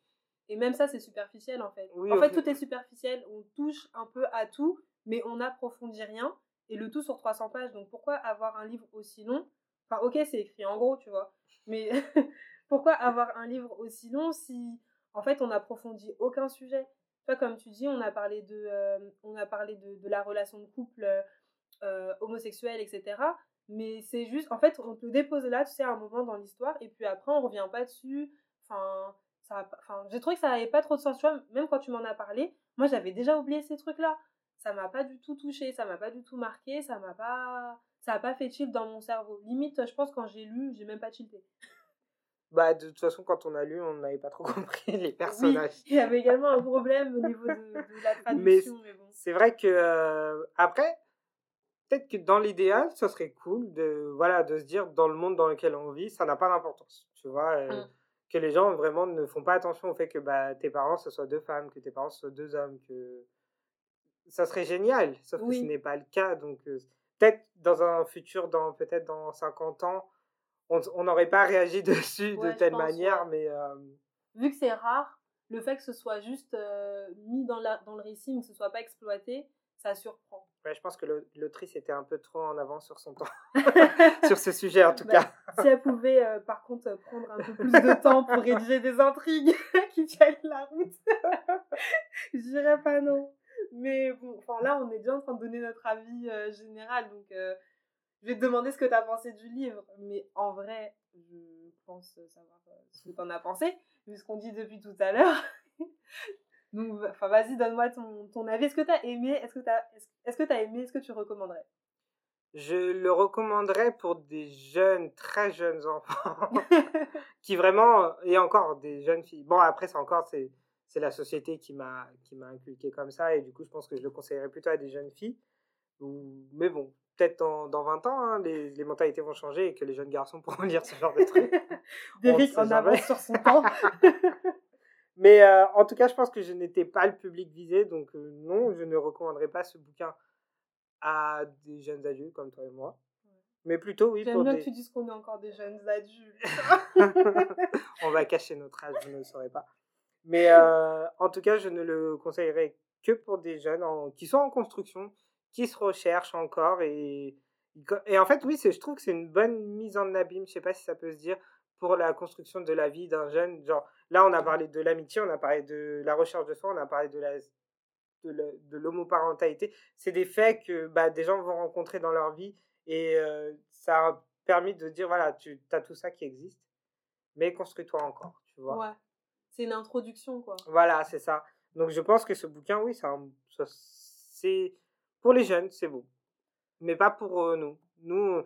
et même ça, c'est superficiel en fait. en fait, tout est superficiel. On touche un peu à tout, mais on n'approfondit rien. Et le tout sur 300 pages. Donc pourquoi avoir un livre aussi long? Enfin, ok, c'est écrit en gros, tu vois. Mais pourquoi avoir un livre aussi long si en fait on n'approfondit aucun sujet? Toi, comme tu dis, on a parlé de, euh, on a parlé de, de, la relation de couple euh, homosexuelle, etc. Mais c'est juste, en fait, on te dépose là, tu sais, à un moment dans l'histoire, et puis après, on revient pas dessus. Enfin, enfin, j'ai trouvé que ça n'avait pas trop de sens, tu vois, même quand tu m'en as parlé, moi j'avais déjà oublié ces trucs-là. Ça m'a pas du tout touché, ça m'a pas du tout marqué, ça m'a pas, ça a pas fait tilt dans mon cerveau. Limite, je pense quand j'ai lu, j'ai même pas tilté. Bah, de toute façon, quand on a lu, on n'avait pas trop compris les personnages. il y avait également un problème au niveau de, la traduction. Mais, bon. c'est vrai que, euh, après, peut-être que dans l'idéal, ça serait cool de, voilà, de se dire, dans le monde dans lequel on vit, ça n'a pas d'importance. Tu vois, euh, mmh que les gens vraiment ne font pas attention au fait que bah, tes parents ce soient deux femmes, que tes parents ce soient deux hommes, que ça serait génial, sauf que ce n'est pas le cas. Donc peut-être dans un futur, dans peut-être dans 50 ans, on n'aurait pas réagi dessus de telle manière, mais vu que c'est rare, le fait que ce soit juste mis dans, la, dans le récit, mais que ce soit pas exploité, ça surprend. Ouais, je pense que l'autrice était un peu trop en avance sur son temps, sur ce sujet en tout bah, cas. Si elle pouvait euh, par contre prendre un peu plus de temps pour rédiger des intrigues qui tiennent la route, je dirais pas non. Mais bon, enfin là, on est déjà en train de donner notre avis euh, général, donc euh, je vais te demander ce que tu as pensé du livre. Mais en vrai, je pense savoir ce que tu en as pensé, vu ce qu'on dit depuis tout à l'heure. Donc, enfin, vas-y, donne-moi ton, ton, avis. Est-ce que tu as aimé Est-ce que tu est-ce, que as aimé Est-ce que tu recommanderais? Je le recommanderais pour des jeunes, très jeunes enfants, qui vraiment, et encore des jeunes filles. Bon, après, c'est encore, c'est, c'est la société qui m'a, qui m'a inculqué comme ça, et du coup, je pense que je le conseillerais plutôt à des jeunes filles. Mais bon, peut-être dans, dans 20 ans, hein, les, les, mentalités vont changer et que les jeunes garçons pourront lire ce genre de trucs. Derek en avance sur son temps. Mais euh, en tout cas, je pense que je n'étais pas le public visé, donc euh, non, je ne recommanderais pas ce bouquin à des jeunes adultes comme toi et moi. Mais plutôt, oui, J'aime bien que tu dises qu'on est encore des jeunes adultes. On va cacher notre âge, vous ne le saurez pas. Mais euh, en tout cas, je ne le conseillerais que pour des jeunes qui sont en construction, qui se recherchent encore. Et, et en fait, oui, je trouve que c'est une bonne mise en abîme, je ne sais pas si ça peut se dire, pour la construction de la vie d'un jeune. Genre, là, on a parlé de l'amitié, on a parlé de la recherche de soi, on a parlé de la de l'homoparentalité. C'est des faits que bah, des gens vont rencontrer dans leur vie et euh, ça a permis de dire voilà, tu as tout ça qui existe, mais construis-toi encore, tu vois. Ouais, c'est une introduction, quoi. Voilà, c'est ça. Donc je pense que ce bouquin, oui, c'est pour les jeunes, c'est beau, mais pas pour euh, nous. Nous,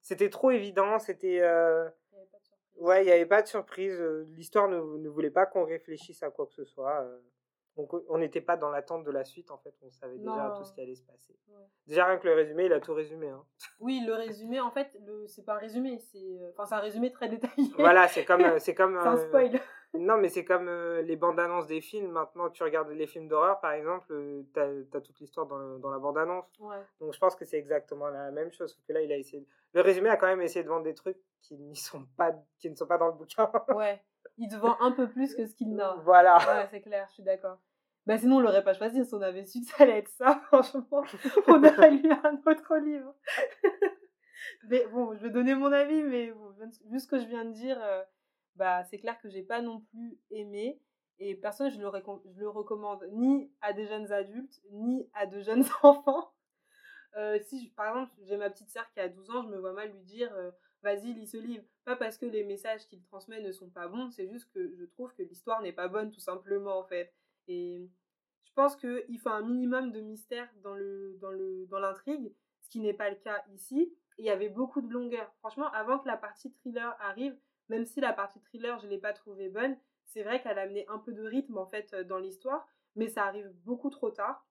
c'était trop évident, c'était. Euh, Ouais, il n'y avait pas de surprise. Euh, l'histoire ne, ne voulait pas qu'on réfléchisse à quoi que ce soit. Euh. Donc on n'était pas dans l'attente de la suite, en fait. On savait déjà tout ce qui allait se passer. Déjà, rien que le résumé, il a tout résumé. Hein. Oui, le résumé, en fait, le... c'est pas un résumé. C'est euh, enfin, un résumé très détaillé. Voilà, c'est comme. C'est comme un spoil. Non, mais c'est comme les bandes annonces des films. Maintenant, tu regardes les films d'horreur, par exemple, tu as, toute l'histoire dans, dans, la bande annonce. Donc je pense que c'est exactement la même chose. que là, il a essayé. Le résumé a quand même essayé de vendre des trucs qui, n'y sont pas, qui ne sont pas dans le bouquin. ouais, il te vend un peu plus que ce qu'il n'a. Voilà. Ouais, c'est clair, je suis d'accord. Bah sinon, on l'aurait pas choisi si on avait su que ça allait être ça. Franchement, on aurait lu un autre livre. mais bon, je vais donner mon avis, mais bon, vu ce que je viens de dire, euh, bah c'est clair que j'ai pas non plus aimé. Et personne, je le, je le recommande ni à des jeunes adultes, ni à de jeunes enfants. Euh, si, par exemple, j'ai ma petite sœur qui a 12 ans, je me vois mal lui dire euh, vas-y, lis ce livre. Pas parce que les messages qu'il transmet ne sont pas bons, c'est juste que je trouve que l'histoire n'est pas bonne, tout simplement, en fait. Et je pense qu'il faut un minimum de mystère dans le dans le dans l'intrigue, ce qui n'est pas le cas ici. il y avait beaucoup de longueur. Franchement, avant que la partie thriller arrive, même si la partie thriller, je ne l'ai pas trouvée bonne, c'est vrai qu'elle a amené un peu de rythme, en fait, dans l'histoire, mais ça arrive beaucoup trop tard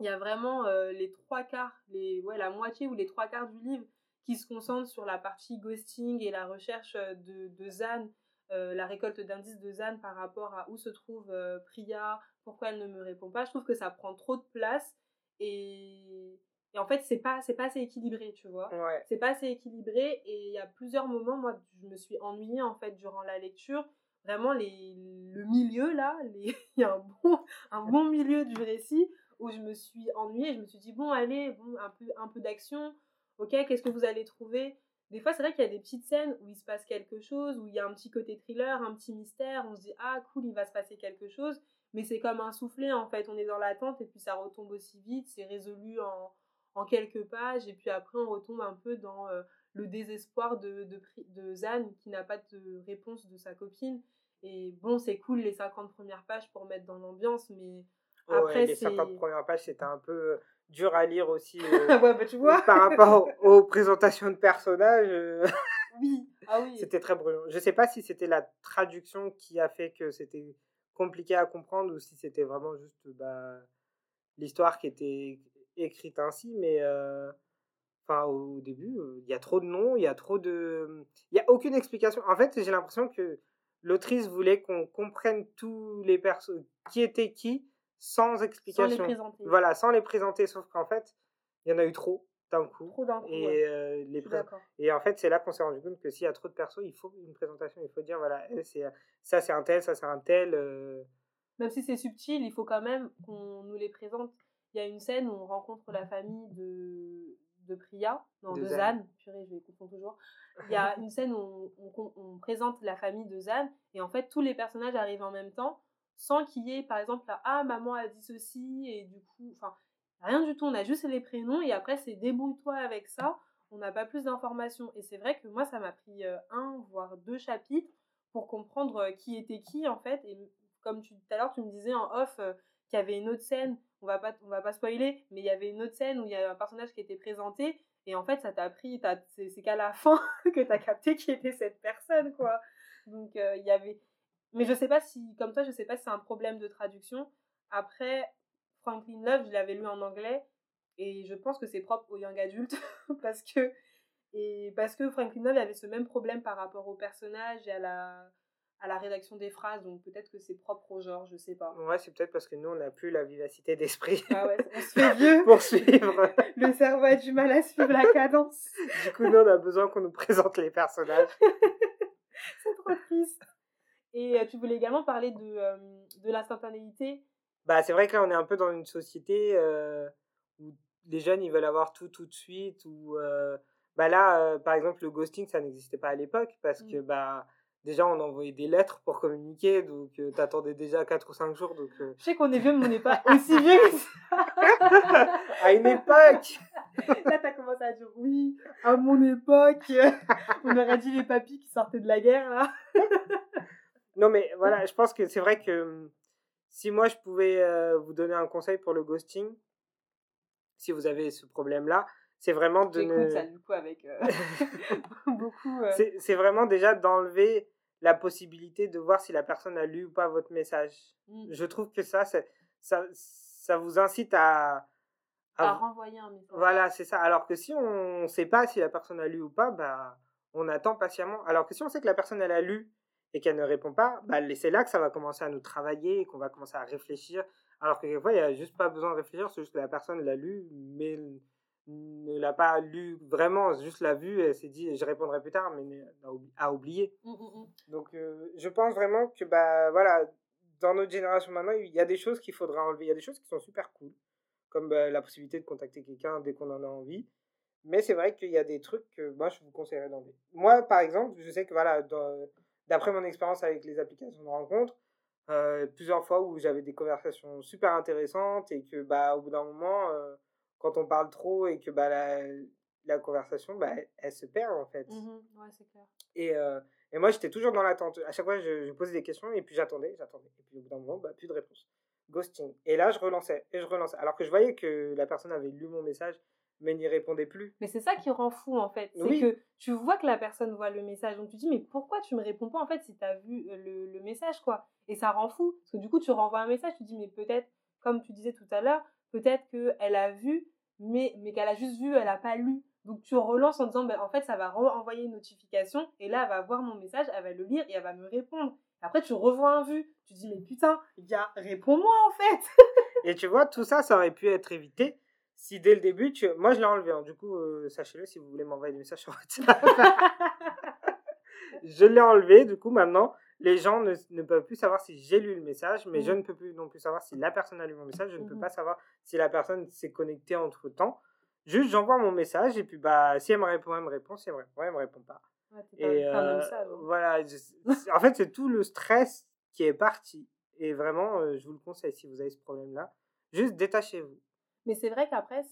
il y a vraiment euh, les trois quarts, les, ouais, la moitié ou les trois quarts du livre qui se concentrent sur la partie ghosting et la recherche euh, de, de Zan, euh, la récolte d'indices de Zan par rapport à où se trouve Priya, pourquoi elle ne me répond pas. Je trouve que ça prend trop de place et, et en fait, c'est pas, c'est pas assez équilibré, tu vois. C'est pas assez équilibré et il y a plusieurs moments, moi, je me suis ennuyée en fait durant la lecture. Vraiment, les, le milieu là, il y a un bon, un bon milieu du récit où je me suis ennuyée. Je me suis dit, bon, allez, bon, un peu, un peu d'action. Ok, qu'est-ce que vous allez trouver? Des fois, c'est vrai qu'il y a des petites scènes où il se passe quelque chose, où il y a un petit côté thriller, un petit mystère. On se dit, ah, cool, il va se passer quelque chose. Mais c'est comme un soufflet, en fait. On est dans l'attente et puis ça retombe aussi vite. C'est résolu en, en, quelques pages. Et puis après, on retombe un peu dans euh, le désespoir de, de, de Zane qui n'a pas de réponse de sa copine. Et bon, c'est cool les 50 premières pages pour mettre dans l'ambiance, mais après, les 50 premières pages, c'était un peu euh, dur à lire aussi. Euh, ouais, bah, tu vois. par rapport aux présentations de personnages. Euh, oui, ah oui. C'était très brûlant. Je sais pas si c'était la traduction qui a fait que c'était compliqué à comprendre ou si c'était vraiment juste bah, l'histoire qui était écrite ainsi, mais enfin au début, il y a trop de noms, il y a trop de, il y a aucune explication. En fait, j'ai l'impression que l'autrice voulait qu'on comprenne tous les personnes, qui était qui, sans explication. Sans les présenter. Voilà, sans les présenter, sauf qu'en fait, il y en a eu trop d'un coup. Trop d'un coup. Et, euh, les et en fait, c'est là qu'on s'est rendu compte que s'il y a trop de persos, il faut une présentation. Il faut dire, voilà, c'est, ça c'est un tel, ça c'est un tel. Euh. Même si c'est subtil, il faut quand même qu'on nous les présente. il y a une scène où on rencontre la famille de, de Priya, non, de, Zan. Purée, je vais confondre toujours. Il y a une scène où on, on, présente la famille de Zan, et en fait, tous les personnages arrivent en même temps, sans qu'il y ait, par exemple, là, ah, maman a dit ceci, et du coup, enfin, rien du tout, on a juste les prénoms, et après, c'est débrouille-toi avec ça, on n'a pas plus d'informations. Et c'est vrai que moi, ça m'a pris euh, un, voire deux chapitres pour comprendre euh, qui était qui, en fait, et comme tu, tout à l'heure, tu me disais en off euh, qu'il y avait une autre scène on va pas on va pas spoiler mais il y avait une autre scène où il y a un personnage qui était présenté. Et en fait ça t'a pris c'est qu'à la fin que tu as capté qui était cette personne quoi. Donc il y avait mais je sais pas si comme toi je sais pas si c'est un problème de traduction après Franklin Love je l'avais lu en anglais et je pense que c'est propre aux young adultes parce que et parce que Franklin Love avait ce même problème par rapport au personnage et à la à la rédaction des phrases, donc peut-être que c'est propre au genre, je sais pas. Ouais, c'est peut-être parce que nous, on n'a plus la vivacité d'esprit. Ah ouais, on se fait vieux. pour suivre. Le cerveau a du mal à suivre la cadence. du coup, nous, on a besoin qu'on nous présente les personnages. c'est trop triste. Et euh, tu voulais également parler de, euh, de l'instantanéité. Bah, c'est vrai que là, on est un peu dans une société euh, où les jeunes, ils veulent avoir tout tout de suite. Ou, bah là, par exemple, le ghosting, ça n'existait pas à l'époque parce que, mm. bah déjà on envoyait des lettres pour communiquer donc tu euh, t'attendais déjà 4 ou 5 jours donc euh. je sais qu'on est vieux mais on n'est pas aussi vieux que ça à une époque là t'as commencé à dire oui à mon époque on aurait dit les papis qui sortaient de la guerre là non mais voilà je pense que c'est vrai que hum, si moi je pouvais euh, vous donner un conseil pour le ghosting si vous avez ce problème là c'est vraiment de ne... ça du coup avec euh, beaucoup euh. c'est vraiment déjà d'enlever la possibilité de voir si la personne a lu ou pas votre message mmh. je trouve que ça ça ça vous incite à à, renvoyer un message voilà c'est ça alors que si on ne sait pas si la personne a lu ou pas bah on attend patiemment alors que si on sait que la personne elle a lu et qu'elle ne répond pas bah c'est là que ça va commencer à nous travailler et qu'on va commencer à réfléchir alors que quelquefois il n'y a juste pas besoin de réfléchir c'est juste que la personne l'a lu mais ne l'a pas lu vraiment, juste l'a vu et s'est dit je répondrai plus tard, mais a oublié. Mmh, mmh, mmh. Donc euh, je pense vraiment que bah voilà, dans notre génération maintenant, il y a des choses qu'il faudra enlever. Il y a des choses qui sont super cool, comme bah, la possibilité de contacter quelqu'un dès qu'on en a envie. Mais c'est vrai qu'il y a des trucs que moi je vous conseillerais d'enlever. Moi par exemple, je sais que voilà, d'après mon expérience avec les applications de rencontre, euh, plusieurs fois où j'avais des conversations super intéressantes et que bah au bout d'un moment euh, quand on parle trop et que bah, la, la conversation, bah, elle, se perd en fait. Mmh ouais, c'est clair. Et, euh, et moi, j'étais toujours dans l'attente. À chaque fois, je, je, posais des questions et puis j'attendais, j'attendais. Et puis au bout d'un moment, bah, plus de réponse. Ghosting. Et là, je relançais et je relançais. Alors que je voyais que la personne avait lu mon message, mais n'y répondait plus. Mais c'est ça qui rend fou en fait. C'est que tu vois que la personne voit le message. Donc tu dis, mais pourquoi tu me réponds pas en fait si tu as vu euh, le, le, message quoi? Et ça rend fou. Parce que du coup, tu renvoies un message, tu dis, mais peut-être, comme tu disais tout à l'heure, peut-être qu'elle a vu, mais, mais qu'elle a juste vu, elle n'a pas lu. Donc tu relances en disant, ben, en fait, ça va envoyer une notification, et là, elle va voir mon message, elle va le lire et elle va me répondre. Après, tu revois un vu, tu dis, mais putain, gars, réponds-moi en fait. et tu vois, tout ça, ça aurait pu être évité si dès le début, tu... moi je l'ai enlevé. Hein. Du coup, euh, sachez-le si vous voulez m'envoyer des messages sur WhatsApp. je l'ai enlevé, du coup, maintenant, les gens ne, ne, peuvent plus savoir si j'ai lu le message, mais je mmh. ne peux plus non plus savoir si la personne a lu mon message. Je ne peux mmh pas savoir si la personne s'est connectée entre temps. Juste, j'envoie mon message et puis bah, si elle me répond, elle me répond. Si elle me répond, elle me répond pas. et euh, voilà, en fait, c'est tout le stress qui est parti. Et vraiment, euh, je vous le conseille si vous avez ce problème-là. Juste détachez-vous. Mais c'est vrai qu'après,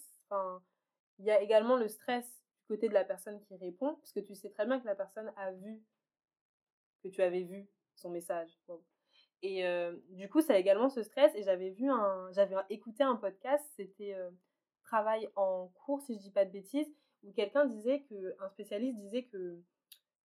il y a également le stress du côté de la personne qui répond, parce que tu sais très bien que la personne a vu que tu avais vu son message. Et du coup, ça a également ce stress. Et j'avais vu un, j'avais écouté un podcast, c'était Travail en cours, si je dis pas de bêtises, où quelqu'un disait que, un spécialiste disait que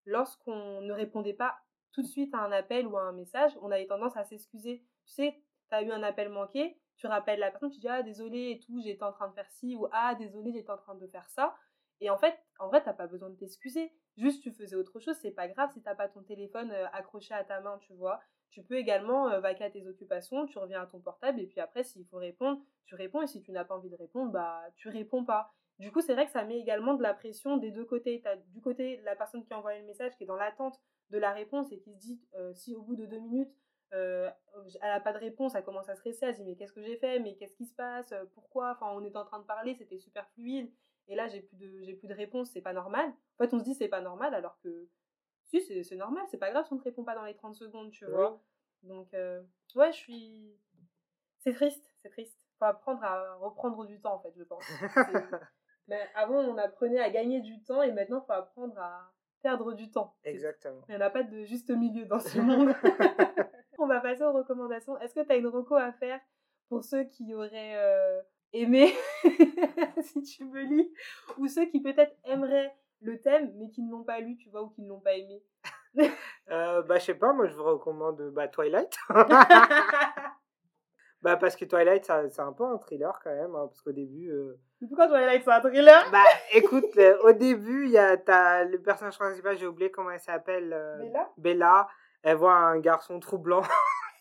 lorsqu'on ne répondait pas tout de suite à un appel ou à un message, on avait tendance à s'excuser. Tu sais, tu as eu un appel manqué, tu rappelles la personne, tu dis ah désolé et tout, j'étais en train de faire ci ou ah désolé, j'étais en train de faire ça. Et en fait, en vrai, t'as pas besoin de t'excuser. Juste, tu faisais autre chose, c'est pas grave si t'as pas ton téléphone euh, accroché à ta main, tu vois. Tu peux également euh, à tes occupations, tu reviens à ton portable, et puis après, s'il faut répondre, tu réponds, et si tu n'as pas envie de répondre, bah, tu réponds pas. Du coup, c'est vrai que ça met également de la pression des deux côtés. T'as du côté la personne qui envoie le message qui est dans l'attente de la réponse et qui se dit, euh, si au bout de deux minutes, elle n'a pas de réponse, elle commence à stresser, elle se dit mais qu'est-ce que j'ai fait, mais qu'est-ce qui se passe, pourquoi, enfin on est en train de parler, c'était super fluide, et là j'ai plus de j'ai plus de réponse, c'est pas normal. En fait on se dit c'est pas normal alors que si c'est normal, c'est pas grave si on ne te répond pas dans les 30 secondes, tu vois. Donc ouais je suis c'est triste, c'est triste. Faut apprendre à reprendre du temps en fait je pense. mais avant on apprenait à gagner du temps et maintenant faut apprendre à perdre du temps. Exactement. Il n'y en a pas de juste milieu dans ce monde. On va passer aux recommandations. Est-ce que tu as une reco à faire pour ceux qui auraient euh, aimé, si tu me lis, ou ceux qui peut-être aimeraient le thème mais qui ne l'ont pas lu, tu vois, ou qui ne l'ont pas aimé? Euh, Bah, je sais pas, moi je vous recommande bah, Twilight. Bah, parce que Twilight, c'est un peu un thriller quand même, hein, parce qu'au début. Euh... Pourquoi Twilight, c'est un thriller? Bah, écoute, au début, il y a as le personnage principal, j'ai oublié comment elle s'appelle. Euh, Bella? Bella. Elle voit un garçon troublant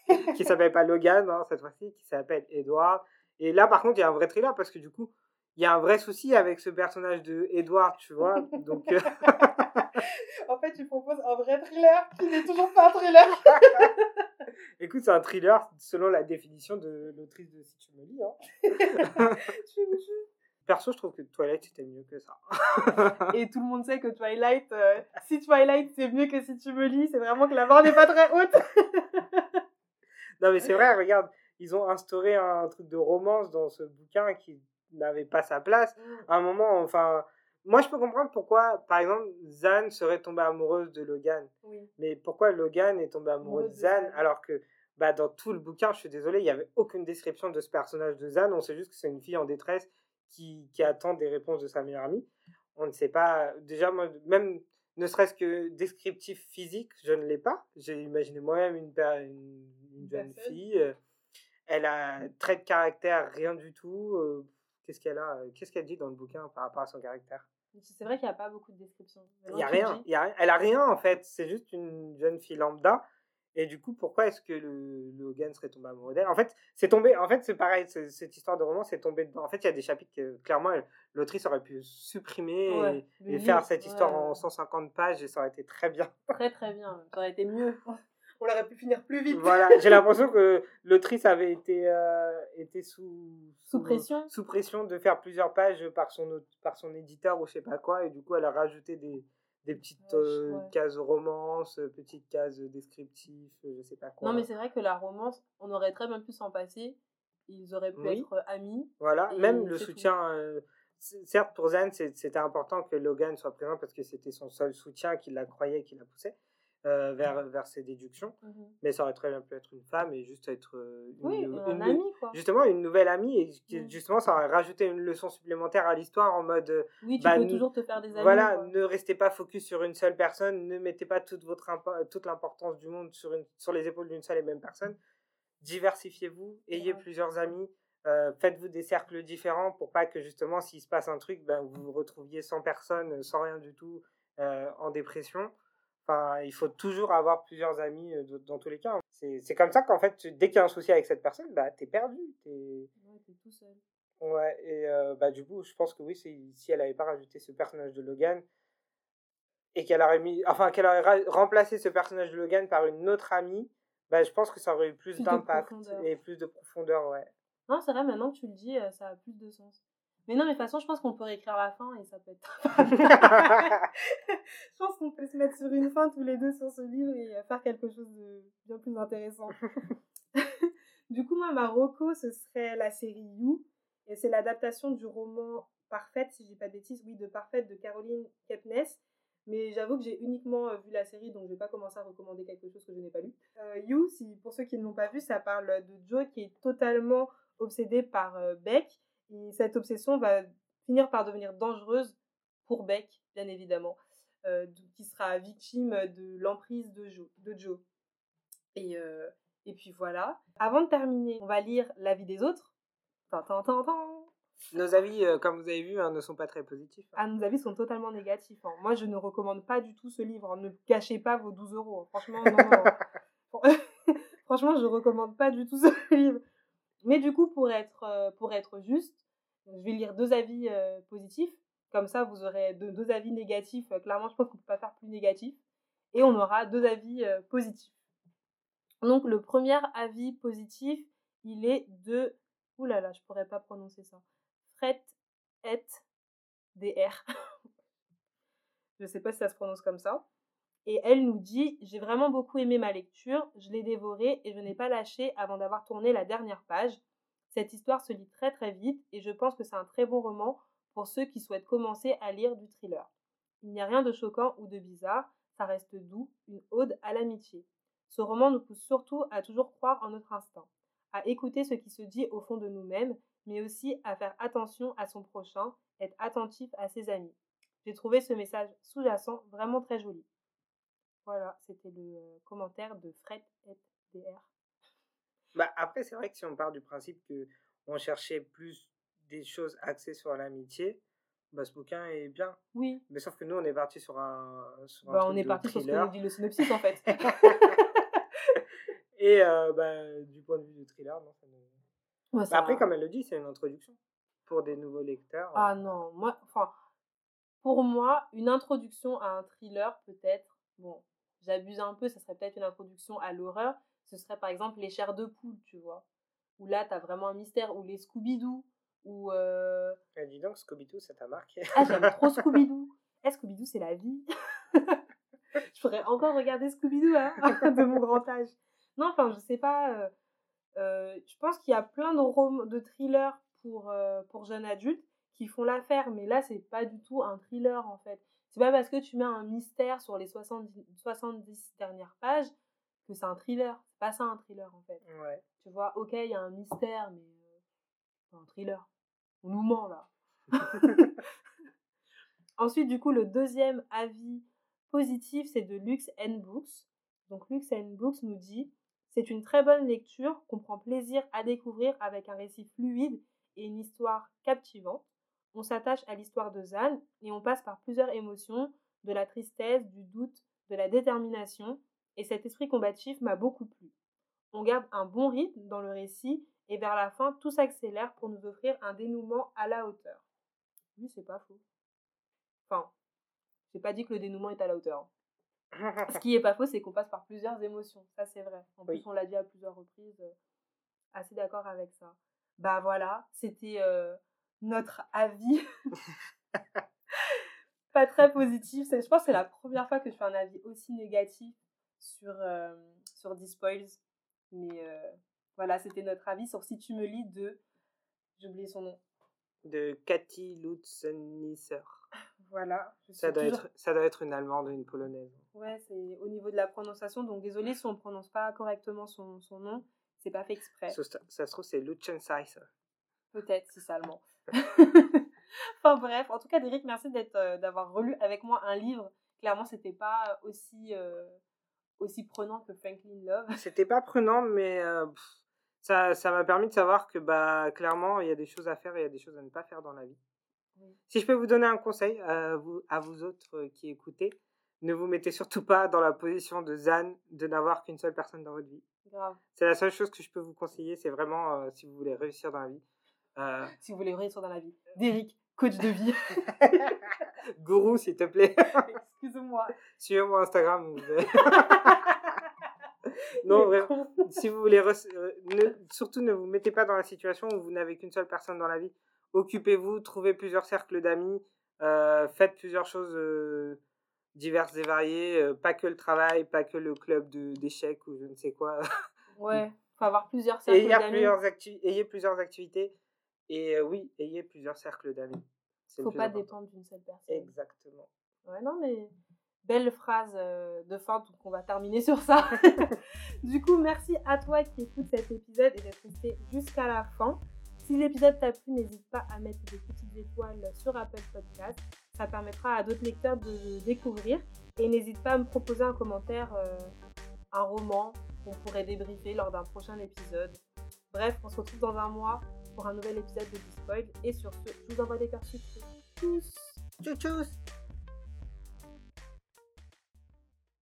qui s'appelle pas Logan, hein, cette fois-ci, qui s'appelle Edward. Et là, par contre, il y a un vrai thriller parce que du coup, il y a un vrai souci avec ce personnage de Edward, tu vois. Donc. Euh, en fait, tu proposes un vrai thriller qui n'est toujours pas un thriller. Écoute, c'est un thriller selon la définition de l'autrice de Si tu me lis. Hein. Perso, je trouve que Twilight c'était mieux que ça. Et tout le monde sait que Twilight, euh, si Twilight c'est mieux que si tu me lis, c'est vraiment que la barre n'est pas très haute. non, mais c'est vrai, regarde, ils ont instauré un truc de romance dans ce bouquin qui n'avait pas sa place. Mm. À un moment, enfin, moi, je peux comprendre pourquoi, par exemple, Zan serait tombée amoureuse de Logan. Mais pourquoi Logan est tombé amoureux de Zan, alors que bah, dans tout le bouquin, je suis désolé, il n'y avait aucune description de ce personnage de Zan. On sait juste que c'est une fille en détresse qui, qui, attend des réponses de sa meilleure amie. On ne sait pas. Déjà, moi, même ne serait-ce que descriptif physique, je ne l'ai pas. J'ai imaginé moi-même une, une, une jeune fille. Euh, elle a trait de caractère, rien du tout. Euh, Qu'est-ce qu'elle a euh, Qu'est-ce qu'elle dit dans le bouquin par rapport à son caractère? C'est vrai qu'il n'y a pas beaucoup de descriptions. Il n'y a, rien, y a. Elle a rien en fait. C'est juste une jeune fille lambda. Et du coup, pourquoi est-ce que le, Logan serait tombé amoureux d'elle? En fait, c'est tombé. En fait, c'est pareil. Cette histoire de roman, c'est tombé dedans. En fait, il y a des chapitres que clairement, l'autrice aurait pu supprimer et, faire cette histoire en 150 pages et ça aurait été très bien. Très très bien. Ça aurait été mieux on aurait pu finir plus vite. Voilà, j'ai l'impression que l'autrice avait été, euh, été sous, sous, pression. sous pression de faire plusieurs pages par son, par son éditeur ou je sais pas quoi, et du coup elle a rajouté des, des petites euh, cases romance, petites cases descriptives, je sais pas quoi. Non mais c'est vrai que la romance, on aurait très bien pu s'en passer, ils auraient pu être amis. Voilà, même le soutien... Euh, certes, pour Zan, c'était important que Logan soit présent parce que c'était son seul soutien qui la croyait, qui la poussait. Euh, vers, vers ses déductions. Mmh mais ça aurait très bien pu être une femme et juste être euh, une, une, amie, quoi. Justement, une nouvelle amie. Et justement, ça aurait rajouté une leçon supplémentaire à l'histoire en mode. Euh, oui, tu bah, peux toujours te faire des amis. Voilà, ne restez pas focus sur une seule personne, ne mettez pas toute, votre toute l'importance du monde sur, une, sur les épaules d'une seule et même personne. Diversifiez-vous, ayez plusieurs amis. faites-vous des cercles différents pour pas que justement s'il se passe un truc, ben, vous vous retrouviez sans personne, sans rien du tout, en dépression il faut toujours avoir plusieurs amis euh, dans tous les cas. C'est comme ça qu'en fait, dès qu'il y a un souci avec cette personne, bah, t'es perdu. Es... Ouais, t'es tout seul. Ouais, et euh, bah, du coup, je pense que oui, si elle n'avait pas rajouté ce personnage de Logan, et qu'elle aurait mis, enfin, qu'elle aurait remplacé ce personnage de Logan par une autre amie, bah, je pense que ça aurait eu plus, d'impact et plus de profondeur, ouais. Non, c'est vrai, maintenant que tu le dis, euh, ça a plus de sens. Mais non, mais de toute façon, je pense qu'on peut réécrire la fin et ça peut être. je pense qu'on peut se mettre sur une fin tous les deux sur ce livre et faire quelque chose de bien plus intéressant. du coup, moi, ma Rocco, ce serait la série You. Et c'est l'adaptation du roman Parfaite, si je dis pas de bêtises, oui, de Parfaite de Caroline Kepnes. Mais j'avoue que j'ai uniquement euh, vu la série, donc je vais pas commencer à recommander quelque chose que je n'ai pas lu. Euh, you, si, pour ceux qui ne l'ont pas vu, ça parle de Joe qui est totalement obsédé par euh, Beck et cette obsession va finir par devenir dangereuse pour Beck, bien évidemment, euh, qui sera victime de l'emprise de Joe. De Joe. Et, euh, et puis voilà. Avant de terminer, on va lire l'avis des autres. nos avis, euh, comme vous avez vu, hein, ne sont pas très positifs. Hein. Ah, nos avis sont totalement négatifs. Hein. Moi, je ne recommande pas du tout ce livre. Ne gâchez pas vos 12 euros. Franchement, non, non. Franchement, je recommande pas du tout ce livre. Mais du coup, pour être, être juste, je vais lire deux avis euh, positifs. Comme ça, vous aurez deux, avis négatifs. Euh, clairement, je pense qu'on ne peut pas faire plus négatif. Et on aura deux avis euh, positifs. Donc le premier avis positif, il est de... Ouh là là, je pourrais pas prononcer ça. Fret et DR. je sais pas si ça se prononce comme ça. Et elle nous dit J'ai vraiment beaucoup aimé ma lecture, je l'ai dévorée et je n'ai pas lâché avant d'avoir tourné la dernière page. Cette histoire se lit très très vite et je pense que c'est un très bon roman pour ceux qui souhaitent commencer à lire du thriller. Il n'y a rien de choquant ou de bizarre, ça reste doux, une ode à l'amitié. Ce roman nous pousse surtout à toujours croire en notre instinct, à écouter ce qui se dit au fond de nous-mêmes, mais aussi à faire attention à son prochain, être attentif à ses amis. J'ai trouvé ce message sous-jacent vraiment très joli. Voilà, c'était le commentaire de Fred et DR. Bah après, c'est vrai que si on part du principe que on cherchait plus des choses axées sur l'amitié, bah ce bouquin est bien. Oui. Mais sauf que nous, on est parti sur un. Sur bah, on est parti sur ce qu'on nous dit le synopsis en fait. Et euh, bah, du point de vue du thriller, non, ça bah, après, comme elle le dit, c'est une introduction pour des nouveaux lecteurs. Ah non, moi, enfin, pour moi, une introduction à un thriller, peut-être, bon, j'abuse un peu, ça serait peut-être une introduction à l'horreur. Ce serait par exemple les chairs de poule, tu vois. Où là, t'as vraiment un mystère. Ou les Scooby-Doo. Ou. Euh... Ah, dis donc, Scooby-Doo, ça t'a marqué. ah, j'aime trop Scooby-Doo. Eh, Scooby-Doo, c'est la vie. je pourrais encore regarder Scooby-Doo hein, de mon grand âge. Non, enfin, je sais pas. Euh, euh, je pense qu'il y a plein de, de thrillers pour, euh, pour jeunes adultes qui font l'affaire, mais là, c'est pas du tout un thriller en fait. C'est pas parce que tu mets un mystère sur les 70, 70 dernières pages que c'est un thriller. C'est pas ça un thriller en fait. Ouais. Tu vois, ok, il y a un mystère, mais c'est un thriller. On nous ment là. Ensuite, du coup, le deuxième avis positif, c'est de Lux N Books. Donc, Lux N Books nous dit c'est une très bonne lecture qu'on prend plaisir à découvrir avec un récit fluide et une histoire captivante. On s'attache à l'histoire de Zan et on passe par plusieurs émotions, de la tristesse, du doute, de la détermination, et cet esprit combatif m'a beaucoup plu. On garde un bon rythme dans le récit et vers la fin, tout s'accélère pour nous offrir un dénouement à la hauteur. Oui, c'est pas faux. Enfin, j'ai pas dit que le dénouement est à la hauteur. Ce qui est pas faux, c'est qu'on passe par plusieurs émotions. Ça, c'est vrai. En plus, on l'a dit à plusieurs reprises. Euh, assez d'accord avec ça. Bah voilà, c'était euh, notre avis. pas très positif. Je pense que c'est la première fois que je fais un avis aussi négatif sur, euh, sur Dispoils. Mais voilà, c'était notre avis sur Si tu me lis de. J'ai oublié son nom. De Cathy Lutzenisser. Voilà. Ça doit, être, ça doit être une allemande ou une polonaise. Ouais, c'est au niveau de la prononciation. Donc désolé si on ne prononce pas correctement son, son nom. C'est pas fait exprès. Ça, ça se trouve, c'est Lutzenseisser. Peut-être, si c'est allemand. enfin bref, en tout cas, Derek, merci d'être, euh, d'avoir relu avec moi un livre. Clairement, c'était pas aussi, euh, aussi prenant que Franklin Love. C'était pas prenant, mais euh, ça, ça m'a permis de savoir que bah, clairement, il y a des choses à faire et il y a des choses à ne pas faire dans la vie. Si je peux vous donner un conseil à vous, à vous autres qui écoutez, ne vous mettez surtout pas dans la position de Zan de n'avoir qu'une seule personne dans votre vie. C'est la seule chose que je peux vous conseiller, c'est vraiment si vous voulez réussir dans la vie. Euh, si vous voulez réussir dans la vie. Derek, coach de vie. Gourou, s'il te plaît. Excuse-moi. Suivez-moi Instagram. non, vraiment. Si vous voulez, euh, surtout ne vous mettez pas dans la situation où vous n'avez qu'une seule personne dans la vie. Occupez-vous, trouvez plusieurs cercles d'amis, euh, faites plusieurs choses diverses et variées, pas que le travail, pas que le club d'échecs ou je ne sais quoi. ouais, faut avoir plusieurs cercles d'amis. ayez plusieurs activités et oui, ayez plusieurs cercles d'amis. Il ne faut pas dépendre d'une seule personne. Exactement. Ouais, non, mais belle phrase de fin, donc on va terminer sur ça. du coup, merci à toi qui écoute cet épisode et d'être resté jusqu'à la fin. Si l'épisode t'a plu, n'hésite pas à mettre des petites étoiles sur Apple Podcast. Ça permettra à d'autres lecteurs de le découvrir. Et n'hésite pas à me proposer un commentaire, un roman qu'on pourrait débriefer lors d'un prochain épisode. Bref, on se retrouve dans un mois pour un nouvel épisode de Dispoil. Et sur ce, je vous envoie des cœurs. Tchuss Tchuss